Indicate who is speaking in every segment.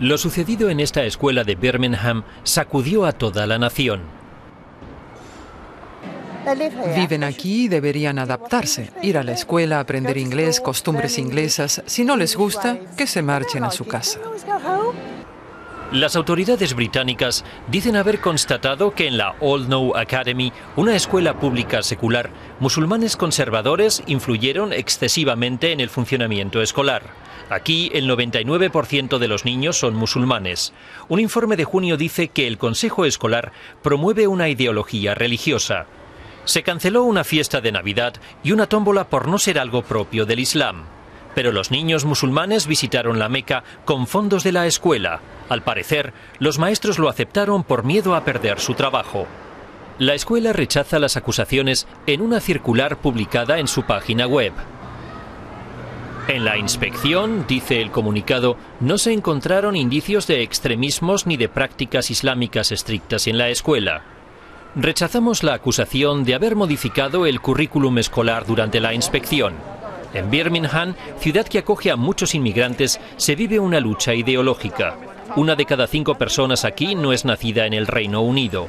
Speaker 1: Lo sucedido en esta escuela de Birmingham sacudió a toda la nación.
Speaker 2: Viven aquí y deberían adaptarse, ir a la escuela, aprender inglés, costumbres inglesas. Si no les gusta, que se marchen a su casa.
Speaker 1: Las autoridades británicas dicen haber constatado que en la Old Know Academy, una escuela pública secular, musulmanes conservadores influyeron excesivamente en el funcionamiento escolar. Aquí el 99% de los niños son musulmanes. Un informe de junio dice que el Consejo Escolar promueve una ideología religiosa. Se canceló una fiesta de Navidad y una tómbola por no ser algo propio del Islam. Pero los niños musulmanes visitaron la Meca con fondos de la escuela. Al parecer, los maestros lo aceptaron por miedo a perder su trabajo. La escuela rechaza las acusaciones en una circular publicada en su página web. En la inspección, dice el comunicado, no se encontraron indicios de extremismos ni de prácticas islámicas estrictas en la escuela. Rechazamos la acusación de haber modificado el currículum escolar durante la inspección. En Birmingham, ciudad que acoge a muchos inmigrantes, se vive una lucha ideológica. Una de cada cinco personas aquí no es nacida en el Reino Unido.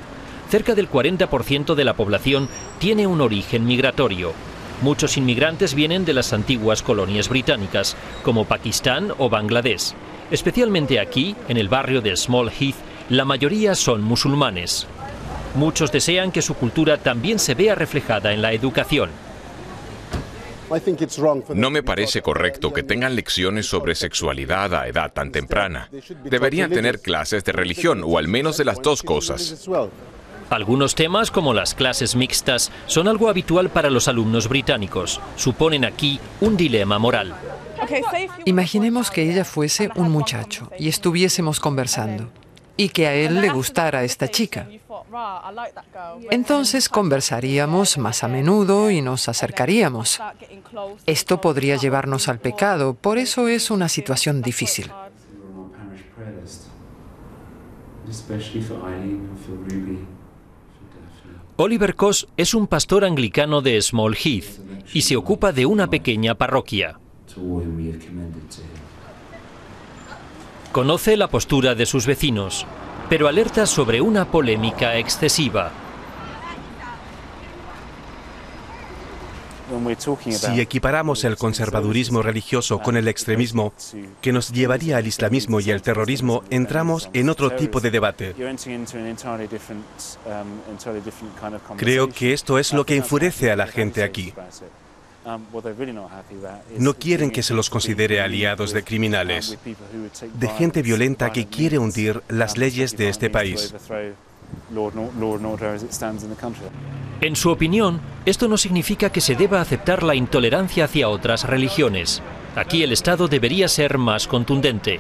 Speaker 1: Cerca del 40% de la población tiene un origen migratorio. Muchos inmigrantes vienen de las antiguas colonias británicas, como Pakistán o Bangladesh. Especialmente aquí, en el barrio de Small Heath, la mayoría son musulmanes. Muchos desean que su cultura también se vea reflejada en la educación.
Speaker 3: No me parece correcto que tengan lecciones sobre sexualidad a edad tan temprana. Deberían tener clases de religión o al menos de las dos cosas.
Speaker 1: Algunos temas, como las clases mixtas, son algo habitual para los alumnos británicos. Suponen aquí un dilema moral.
Speaker 2: Imaginemos que ella fuese un muchacho y estuviésemos conversando y que a él le gustara esta chica. Entonces conversaríamos más a menudo y nos acercaríamos. Esto podría llevarnos al pecado, por eso es una situación difícil.
Speaker 1: Oliver Koss es un pastor anglicano de Small Heath y se ocupa de una pequeña parroquia. Conoce la postura de sus vecinos, pero alerta sobre una polémica excesiva.
Speaker 4: Si equiparamos el conservadurismo religioso con el extremismo que nos llevaría al islamismo y al terrorismo, entramos en otro tipo de debate. Creo que esto es lo que enfurece a la gente aquí. No quieren que se los considere aliados de criminales, de gente violenta que quiere hundir las leyes de este país.
Speaker 1: En su opinión, esto no significa que se deba aceptar la intolerancia hacia otras religiones. Aquí el Estado debería ser más contundente.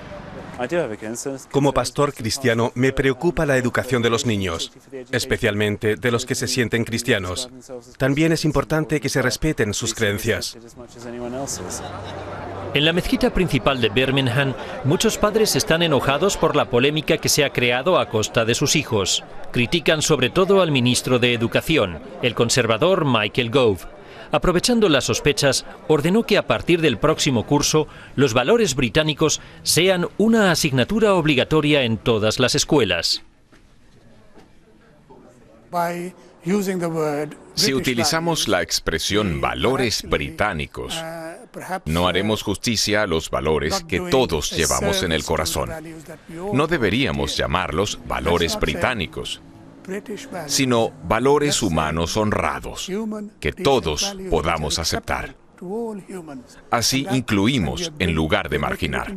Speaker 4: Como pastor cristiano me preocupa la educación de los niños, especialmente de los que se sienten cristianos. También es importante que se respeten sus creencias.
Speaker 1: En la mezquita principal de Birmingham, muchos padres están enojados por la polémica que se ha creado a costa de sus hijos. Critican sobre todo al ministro de Educación, el conservador Michael Gove aprovechando las sospechas, ordenó que a partir del próximo curso los valores británicos sean una asignatura obligatoria en todas las escuelas.
Speaker 3: Si utilizamos la expresión valores británicos, no haremos justicia a los valores que todos llevamos en el corazón. No deberíamos llamarlos valores británicos, sino valores humanos honrados que todos podamos aceptar. Así incluimos en lugar de marginar.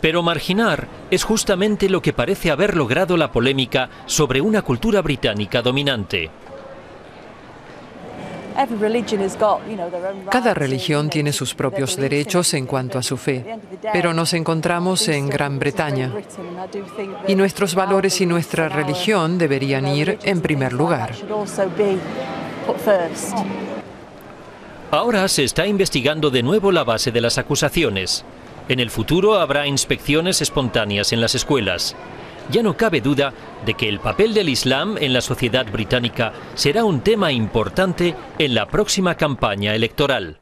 Speaker 1: Pero marginar es justamente lo que parece haber logrado la polémica sobre una cultura británica dominante.
Speaker 2: Cada religión tiene sus propios derechos en cuanto a su fe, pero nos encontramos en Gran Bretaña y nuestros valores y nuestra religión deberían ir en primer lugar.
Speaker 1: Ahora se está investigando de nuevo la base de las acusaciones. En el futuro habrá inspecciones espontáneas en las escuelas ya no cabe duda de que el papel del Islam en la sociedad británica será un tema importante en la próxima campaña electoral.